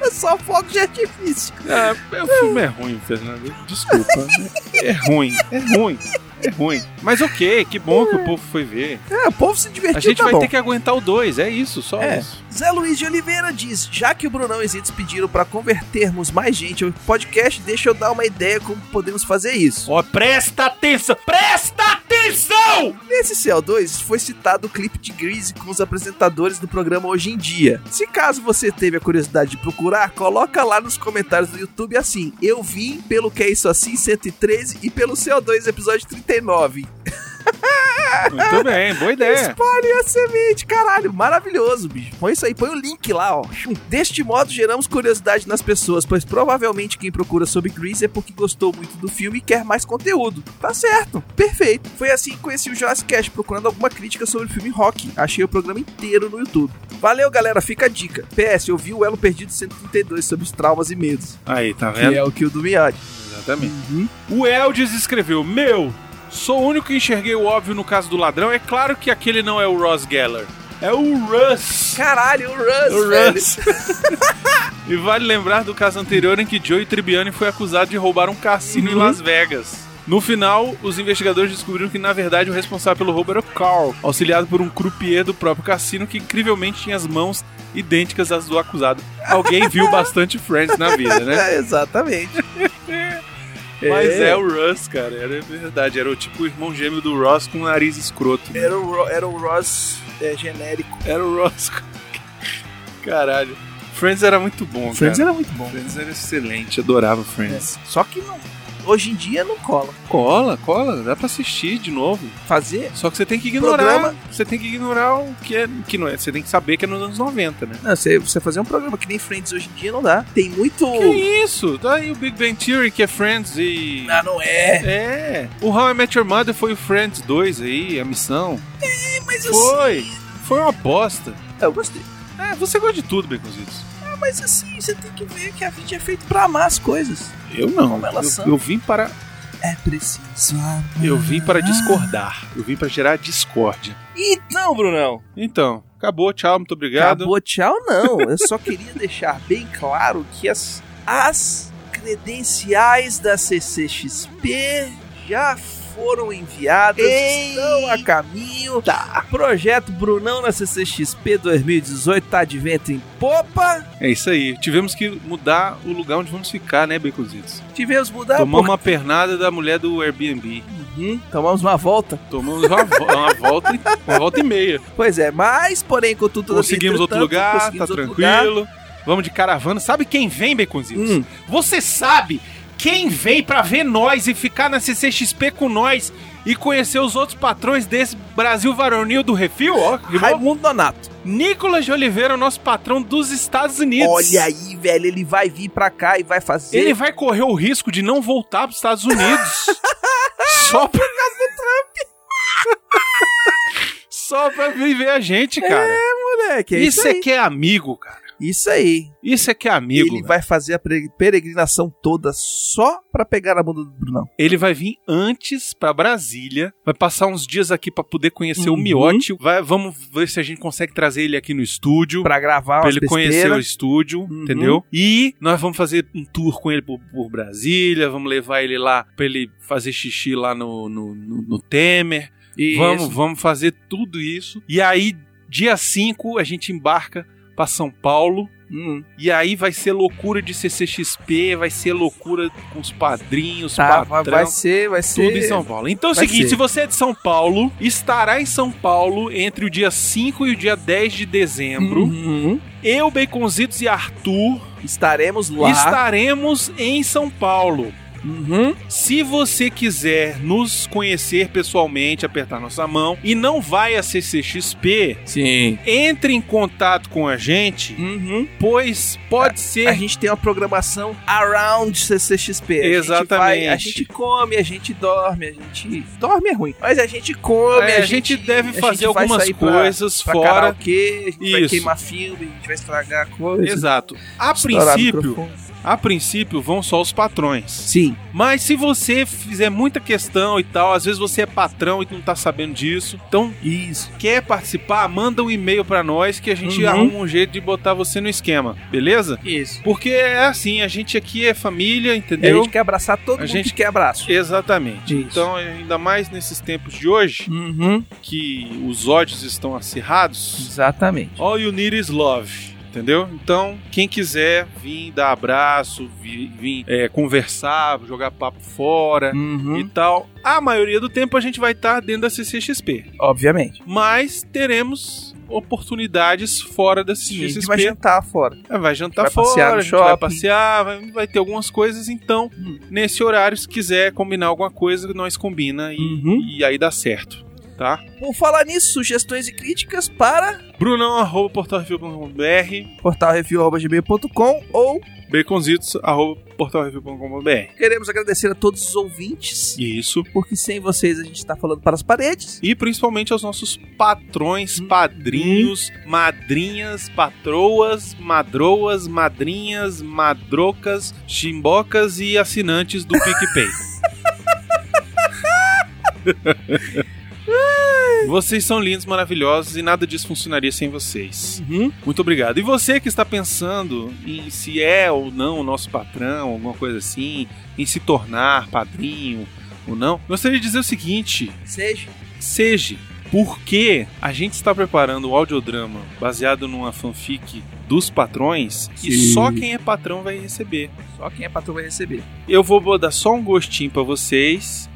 É só fogo de artifício. É, o filme é ruim, Fernanda. Desculpa. É ruim, é ruim. É ruim. Mas ok, que bom que o povo foi ver. É, o povo se divertiu, A gente tá vai bom. ter que aguentar o 2, é isso, só É. isso. Zé Luiz de Oliveira diz: Já que o Brunão e Zitos pediram pra convertermos mais gente ao podcast, deixa eu dar uma ideia como podemos fazer isso. Ó, presta atenção! Presta Nesse CO2 foi citado o clipe de Grease com os apresentadores do programa Hoje em Dia. Se caso você teve a curiosidade de procurar, coloca lá nos comentários do YouTube assim: Eu vim pelo Que É Isso Assim 113 e pelo CO2 episódio 39. Muito bem, boa ideia. Espalhe a semente, caralho. Maravilhoso, bicho. Põe isso aí, põe o link lá, ó. Deste modo, geramos curiosidade nas pessoas, pois provavelmente quem procura sobre Grease é porque gostou muito do filme e quer mais conteúdo. Tá certo, perfeito. Foi assim que conheci o Jurassic Cast, procurando alguma crítica sobre o filme Rock. Achei o programa inteiro no YouTube. Valeu, galera, fica a dica. PS, eu vi o Elo Perdido 132 sobre os traumas e medos, Aí, tá que vendo? é o que o do Miyagi. Exatamente. O Eldes escreveu: Meu, sou o único que enxerguei o óbvio no caso do ladrão. É claro que aquele não é o Ross Geller. É o Russ. Caralho, o Russ, O velho. Russ. e vale lembrar do caso anterior em que Joey Tribbiani foi acusado de roubar um cassino em Las Vegas. No final, os investigadores descobriram que, na verdade, o responsável pelo roubo era o Carl, auxiliado por um croupier do próprio cassino que incrivelmente tinha as mãos idênticas às do acusado. Alguém viu bastante Friends na vida, né? Exatamente. Mas é. o Russ, cara, era verdade. Era o tipo o irmão gêmeo do Ross com o nariz escroto. né? Era o, Ro- era o Ross é, genérico. Era o Ross. Caralho. Friends era muito bom, Friends cara. era muito bom. Friends era excelente, adorava Friends. Só que não, hoje em dia não cola. Cola, cola, dá pra assistir de novo. Fazer. Só que você tem que ignorar. Programa. Você tem que ignorar o que é. Que não é. Você tem que saber que é nos anos 90, né? Não, você, você fazer um programa que nem Friends hoje em dia não dá. Tem muito. Que isso? Tá aí o Big Bang Theory, que é Friends e. Ah, não é. É. O How I Met Your Mother foi o Friends 2 aí, a missão. Mas eu Foi. Foi uma bosta. Eu gostei. É, você gosta de tudo, Baconzitos. Mas assim, você tem que ver que a vida é feita pra amar as coisas. Eu não. Como elas eu, são. eu vim para. É preciso amar. Eu vim para discordar. Eu vim para gerar discórdia. Então, Brunão. Então, acabou, tchau, muito obrigado. Acabou, tchau, não. Eu só queria deixar bem claro que as, as credenciais da CCXP já foram enviadas, estão a caminho. Tá. Projeto Brunão na CCXP 2018 tá de vento em popa. É isso aí. Tivemos que mudar o lugar onde vamos ficar, né, Baconzitos? Tivemos que mudar Tomamos uma pernada da mulher do Airbnb. Uhum, tomamos uma volta. Tomamos uma, vo- uma volta, e- uma volta e meia. Pois é, mas, porém, contudo, Conseguimos outro lugar, tá conseguimos outro lugar. tranquilo. Vamos de caravana. Sabe quem vem, Baconzitos? Hum. Você sabe quem vem pra ver nós e ficar na CCXP com nós e conhecer os outros patrões desse Brasil varonil do Refil? Ó? Raimundo Donato. Nicolas de Oliveira, nosso patrão dos Estados Unidos. Olha aí, velho, ele vai vir pra cá e vai fazer. Ele vai correr o risco de não voltar pros Estados Unidos. só pra... só pra viver a gente, cara. moleque, é isso isso, é aí. que é amigo, cara. Isso aí. Isso é que é amigo. ele velho. vai fazer a peregrinação toda só pra pegar a bunda do Brunão. Ele vai vir antes pra Brasília, vai passar uns dias aqui pra poder conhecer o Uhum. Miotti. Vai, vamos ver se a gente consegue trazer ele aqui no estúdio. Pra gravar Pra ele conhecer o estúdio, Uhum. entendeu? E nós vamos fazer um tour com ele por, por Brasília, vamos levar ele lá pra ele fazer xixi lá no, no, no- no Temer. Isso. Vamos, vamos fazer tudo isso. E aí, dia 5, a gente embarca pra São Paulo. Hum, E aí vai ser loucura de CCXP, vai ser loucura com os padrinhos, tá, vai, patrão, vai ser, vai ser. tudo em São Paulo. Então é o seguinte, ser. se você é de São Paulo, estará em São Paulo entre o dia 5 e o dia 10 de dezembro. Uhum. Eu, Baconzitos e Arthur Estaremos lá. estaremos em São Paulo. Uhum. Se você quiser nos conhecer pessoalmente, apertar nossa mão e não vai a CCXP, Sim. entre em contato com a gente, Uhum. pois pode ser A gente tem uma programação around CCXP. A Gente Exatamente. vai, a gente come, a gente dorme, a gente. Dorme é ruim. Mas a gente come, É, a, a gente deve a fazer gente vai algumas sair pra- coisas pra fora. karaokê, a gente vai Isso. queimar filme, a gente vai estragar coisa. Exato. A princípio. A princípio vão só os patrões. Sim. Mas se você fizer muita questão e tal, às vezes você é patrão e não tá sabendo disso, então Isso. quer participar, manda um e-mail pra nós que a gente Uhum. arruma um jeito de botar você no esquema, beleza? Isso. Porque é assim, a gente aqui é família, E a entendeu? gente quer abraçar todo A mundo gente- que quer abraço. Exatamente. Isso. Então, ainda mais nesses tempos de hoje, Uhum. que os ódios estão acirrados, Exatamente. all you need is love. Entendeu? Então, quem quiser vir dar abraço, vir, vir, é, conversar, jogar papo fora e Uhum. tal, a maioria do tempo a gente vai estar dentro da CCXP. Obviamente. Mas teremos oportunidades fora da A gente CCXP. vai jantar fora. É, vai jantar vai fora, passear no a gente vai shopping. passear, vai, vai ter algumas coisas. Então, Hum. nesse horário, se quiser combinar alguma coisa, nós combina e, Uhum. e aí dá certo, tá? Por falar nisso, sugestões e críticas para Brunão, arroba portalreview.com.br, portalreview.gmail.com ou baconzitos, arroba portalreview.com.br. queremos agradecer a todos os ouvintes, Isso. porque sem vocês a gente está falando para as paredes. E principalmente aos nossos patrões, padrinhos, madrinhas, patroas, madroas, madrinhas, madrocas, chimbocas e assinantes do PicPay. Vocês são lindos, maravilhosos e nada disso funcionaria sem vocês. Muito obrigado. E você que está pensando em se é ou não o nosso patrão, alguma coisa assim, em se tornar padrinho ou não, gostaria de dizer o seguinte: Seja. seja, porque a gente está preparando um audiodrama baseado numa fanfic dos patrões e Sim. só quem é patrão vai receber. Só quem é patrão vai receber. Eu vou dar só um gostinho pra vocês,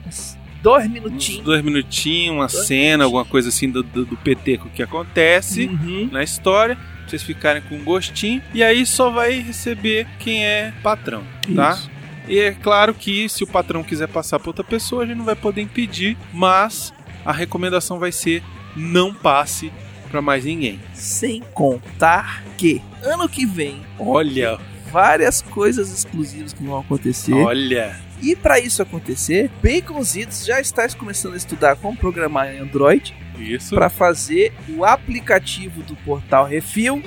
Dois uns minutinhos. dois minutinhos, uma Dois cena, alguma coisa assim do, do, do peteco que acontece Uhum. na história, pra vocês ficarem com um gostinho, e aí só vai receber quem é patrão, tá? Isso. E é claro que se o patrão quiser passar pra outra pessoa, a gente não vai poder impedir, mas a recomendação vai ser não passe pra mais ninguém. Sem contar que ano que vem Olha, várias coisas exclusivas que vão acontecer. olha. E para isso acontecer, Baconzitos já está começando a estudar como programar em Android Isso. para fazer o aplicativo do portal Refil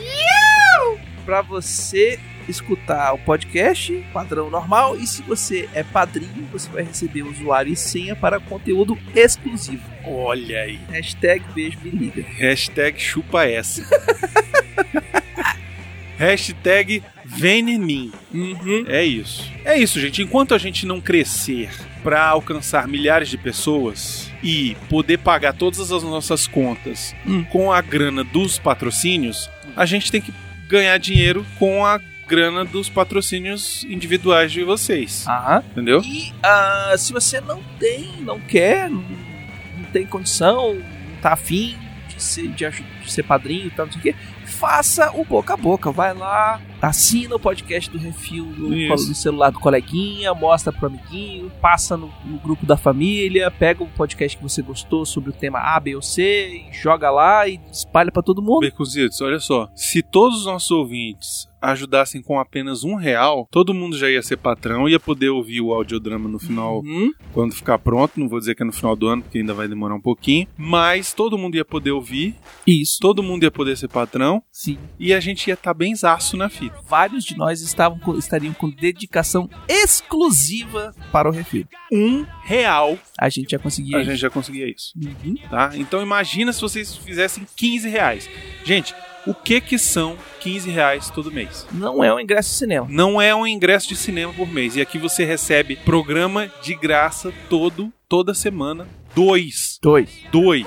para você escutar o podcast padrão normal e se você é padrinho você vai receber usuário e senha para conteúdo exclusivo. Olha aí. Hashtag beijo me liga. Hashtag chupa essa. Hashtag vem em mim. Uhum. É isso. É isso, gente. Enquanto a gente não crescer para alcançar milhares de pessoas e poder pagar todas as nossas contas Hum. com a grana dos patrocínios, a gente tem que ganhar dinheiro com a grana dos patrocínios individuais de vocês. Aham. Entendeu? E ah, se você não tem, não quer, não, não tem condição, não tá afim de ser, de, de ser padrinho e tal, não sei o quê, faça o boca a boca. Vai lá, assina o podcast do Refil no, no celular do coleguinha, mostra pro amiguinho, passa no, no grupo da família, pega o podcast que você gostou sobre o tema A, B ou C e joga lá e espalha pra todo mundo. Beconzitos, olha só. Se todos os nossos ouvintes ajudassem com apenas um real, todo mundo já ia ser patrão e ia poder ouvir o audiodrama no final Uhum. quando ficar pronto. Não vou dizer que é no final do ano, porque ainda vai demorar um pouquinho. Mas todo mundo ia poder ouvir, Isso. todo mundo ia poder ser patrão Sim. e a gente ia estar bem zaço na fita. Vários de nós estavam com- estariam com dedicação exclusiva para o Refil. Um real A gente já conseguia a isso. gente já conseguia isso. Uhum. tá? Então imagina se vocês fizessem 15 reais. Gente, o que que são 15 reais todo mês? Não é um ingresso de cinema. Não é um ingresso de cinema por mês. E aqui você recebe programa de graça todo, toda semana. Dois. Dois. Dois.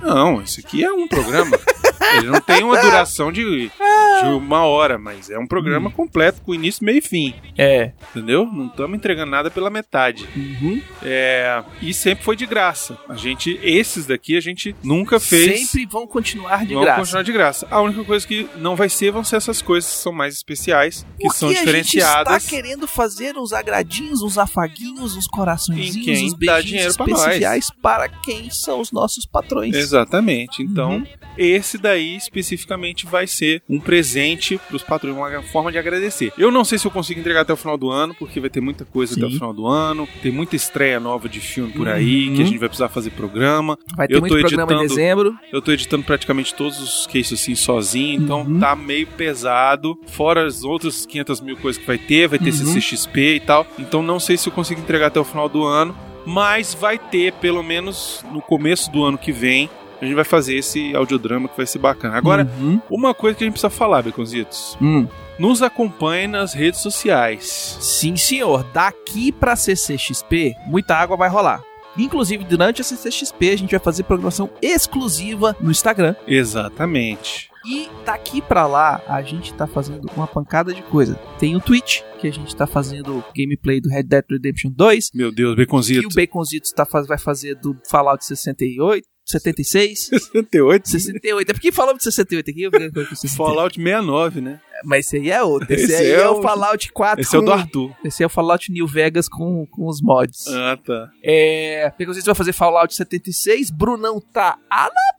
Não, esse aqui é um programa. Ele não tem uma duração de, de uma hora, mas é um programa completo, com início, meio e fim. É. Entendeu? Não estamos entregando nada pela metade. Uhum. É, e sempre foi de graça. A gente, esses daqui, a gente nunca fez. Sempre vão continuar de Vamos graça. continuar de graça. A única coisa que não vai ser vão ser essas coisas que são mais especiais, que Porque são a gente diferenciadas. está querendo fazer uns agradinhos, uns afaguinhos, uns coraçõezinhos, uns dá beijinhos dinheiro pra nós. especiais para quem são os nossos patrões. Exatamente. Então, Uhum. esse daí especificamente vai ser um presente pros patrões, uma forma de agradecer. Eu não sei se eu consigo entregar até o final do ano, porque vai ter muita coisa até o Sim. final do ano. Tem muita estreia nova de filme por aí, Uhum. que a gente vai precisar fazer programa. Vai ter Eu muito tô programa em editando- dezembro. Eu tô editando praticamente todos os cases assim sozinho, então Uhum. tá meio pesado. Fora as outras 500 mil coisas que vai ter, vai ter Uhum. CCXP e tal. Então não sei se eu consigo entregar até o final do ano, mas vai ter pelo menos no começo do ano que vem. A gente vai fazer esse audiodrama que vai ser bacana. Agora, Uhum. uma coisa que a gente precisa falar, Beconzitos. Hum. Nos acompanhe nas redes sociais. Sim, senhor. Daqui pra CCXP, muita água vai rolar. Inclusive, durante a CCXP, a gente vai fazer programação exclusiva no Instagram. Exatamente. E daqui pra lá, a gente tá fazendo uma pancada de coisa. Tem o Twitch, que a gente tá fazendo gameplay do Red Dead Redemption 2. Meu Deus, E o. Baconzitos tá, vai fazer do Fallout 68, 76. 68. 68. É porque falamos de 68 aqui, eu com 68. Fallout 69, né? Mas esse aí é outro. Esse, Esse aí é é, o Fallout 4. Esse é o do com- Arthur. Esse é o Fallout New Vegas com, com os mods. Ah, tá. É. Baconzitos vai fazer Fallout 76. Brunão tá a na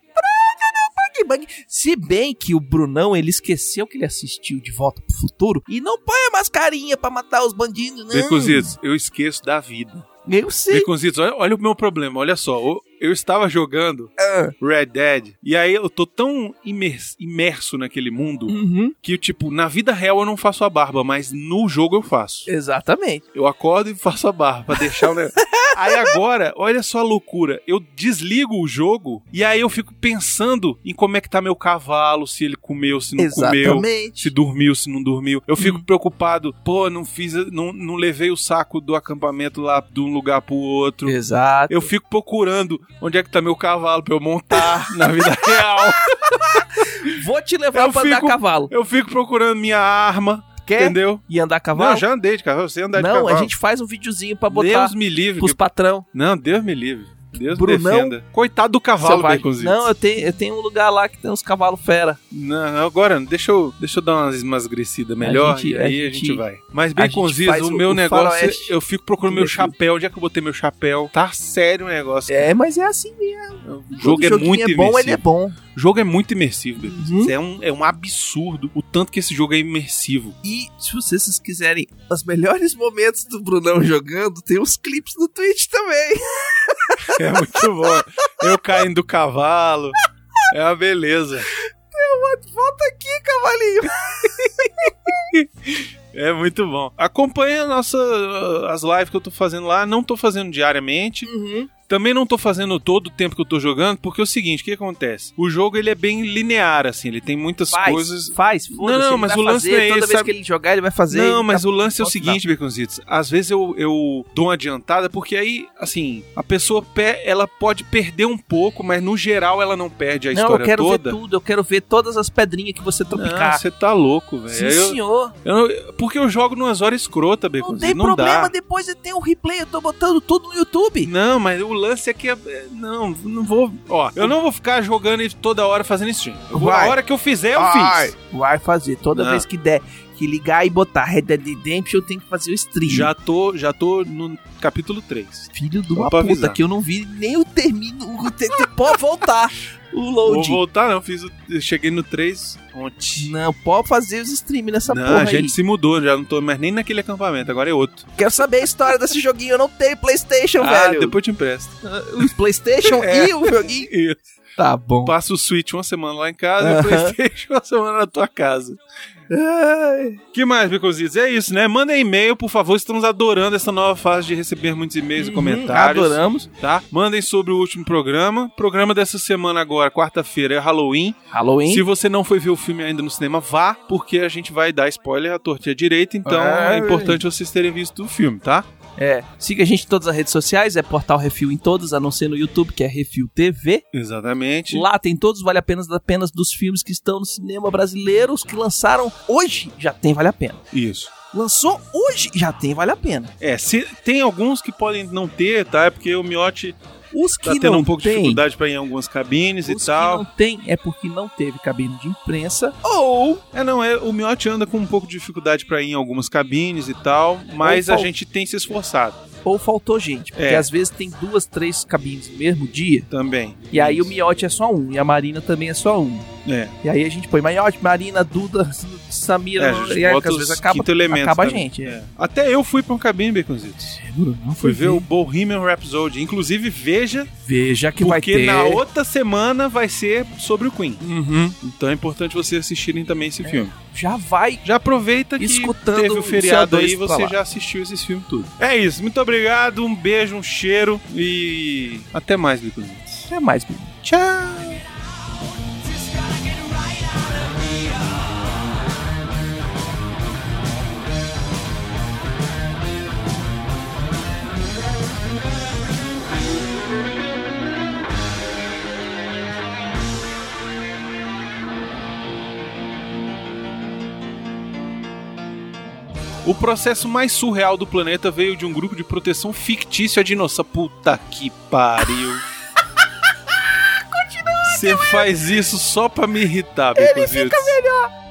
Bang Bang. Se bem que o Brunão ele esqueceu que ele assistiu De Volta pro Futuro e não põe a mascarinha pra matar os bandidos, não. Beconzitos, eu esqueço da vida. Eu sei. Beconzitos, olha, olha o meu problema, olha só. Eu, eu estava jogando Ah. Red Dead e aí eu tô tão imers- imerso naquele mundo Uhum. que, tipo, na vida real eu não faço a barba, mas no jogo eu faço. Exatamente. Eu acordo e faço a barba pra deixar o negócio. Aí agora, olha só a loucura. Eu desligo o jogo e aí eu fico pensando em como é que tá meu cavalo, se ele comeu, se não comeu. Exatamente. Se dormiu, se não dormiu. Eu fico Hum. preocupado. Pô, não fiz, não, não levei o saco do acampamento lá de um lugar pro outro. Exato. Eu fico procurando onde é que tá meu cavalo pra eu montar na vida real. Vou te levar Eu pra fico- cavalo. Eu fico procurando minha arma, Quer entendeu? ir andar a cavalo? Não, já andei de cavalo, você andar de Não, cavalo. a gente faz um videozinho pra botar Deus me livre. pros que- patrão. Não, Deus me livre. Deus Brunão, me defenda. Coitado do cavalo. Baconzitos. Não, eu tenho, eu tenho um lugar lá que tem uns cavalos fera. Não, agora, deixa eu, deixa eu dar umas esmagrecidas melhor gente- e aí a a gente, gente- vai. Mas, gente Baconzitos, o o- meu o negócio, faroeste eu fico procurando meu chapéu. Onde é que eu botei meu chapéu? Tá sério o negócio. É, mas é assim mesmo. O jogo é Todo joguinho muito é bom, imersivo. ele é bom. O jogo é muito imersivo. Uhum. É, um, é um absurdo o tanto que esse jogo é imersivo. E se vocês quiserem os melhores momentos do Brunão jogando, tem os clipes no Twitch também. É muito bom. Eu caindo do cavalo. É uma beleza. Volta aqui, cavalinho. É muito bom. Acompanha a nossa, as lives que eu tô fazendo lá. Não tô fazendo diariamente. Uhum. Também não tô fazendo todo o tempo que eu tô jogando, porque é o seguinte, o que acontece? O jogo ele é bem linear, assim, ele tem muitas Faz, coisas. faz, foda-se, Não, ele mas o lance fazer, não é Toda esse, vez sabe? que ele jogar, ele vai fazer. Não, mas tá- o lance é o seguinte, Baconzitos. Às vezes eu, eu dou uma adiantada, porque aí, assim, a pessoa pe- ela pode perder um pouco, mas no geral ela não perde a Não, eu história quero toda. ver tudo, eu quero ver todas as pedrinhas que você Não, tropicar. você tá louco, velho. Sim, Eu- senhor. eu- porque eu jogo numas horas escrota, Não Baconzitos. tem Não, problema, dá. depois tem um replay, eu tô botando tudo no YouTube. Não, mas o lance é que. é- é- Não, não vou. Ó, eu não vou ficar jogando toda hora fazendo stream. Vou- a hora que eu fizer, eu Vai, fiz. vai fazer toda Não. vez que der. Que ligar e botar Red Dead Redemption, eu tenho que fazer o stream. Já tô, já tô no capítulo 3. Filho de uma puta, avisar. que eu não vi nem o termino. Pode voltar o Vou load. voltar, não. Fiz o, eu cheguei no 3 ontem. Não, pode fazer os streams nessa não, porra a gente aí. se mudou, já não tô mais nem naquele acampamento, agora é outro. Quero saber a história desse joguinho. Eu não tenho Playstation, ah, velho. depois eu te empresto. Os Playstation É. e o joguinho. Isso. Tá bom. Passa o Switch uma semana lá em casa e o. Playstation uma semana na tua casa. que mais, Bicositos? É isso, né? Mandem e-mail, por favor. Estamos adorando essa nova fase de receber muitos e-mails e comentários. Uhum, Adoramos. Tá? Mandem sobre o último programa. Programa dessa semana agora, quarta-feira, é Halloween. Halloween. Se você não foi ver o filme ainda no cinema, vá, porque a gente vai dar spoiler à torta à direita, então é Ai. importante vocês terem visto o filme, tá? É. Siga a gente em todas as redes sociais, é Portal Refil em todas, a não ser no YouTube, que é Refil TV. Exatamente. Lá tem todos, vale a pena apenas dos filmes que estão no cinema brasileiro, os que lançaram hoje, já tem, vale a pena. Isso. Lançou hoje, já tem, vale a pena. É, se, tem alguns que podem não ter, tá? É porque o Miotti Os que tá tendo não um pouco de tem, dificuldade pra ir em algumas cabines os e que tal. não tem é porque não teve cabine de imprensa ou É, não, é, o Miotti anda com um pouco de dificuldade pra ir em algumas cabines e tal, mas Ou a fal- gente tem se esforçado ou faltou gente, porque É. às vezes tem duas, três cabines no mesmo dia, também. e aí o Miote é só um, e a Marina também é só um. É, E aí a gente põe Miote, Marina, Duda, Samira, é a gente e aí, às os vezes acaba, acaba a gente. É. É. Até eu fui pra uma cabine, Baconzitos. Não Fui ver o Bohemian Rhapsody. Inclusive, veja, Veja que vai porque ter. na outra semana vai ser sobre o Queen. Uhum. Então é importante vocês assistirem também esse filme. Já vai. Já aproveita que Escutando teve o feriado CO2 aí e você já assistiu esses filmes tudo. É isso, muito obrigado, um beijo, um cheiro e até mais, Bicozitos. Até mais, menino. Tchau! O processo mais surreal do planeta veio de um grupo de proteção fictício a dinossauro. Puta que pariu. Você faz isso só pra me irritar, Ele fica melhor.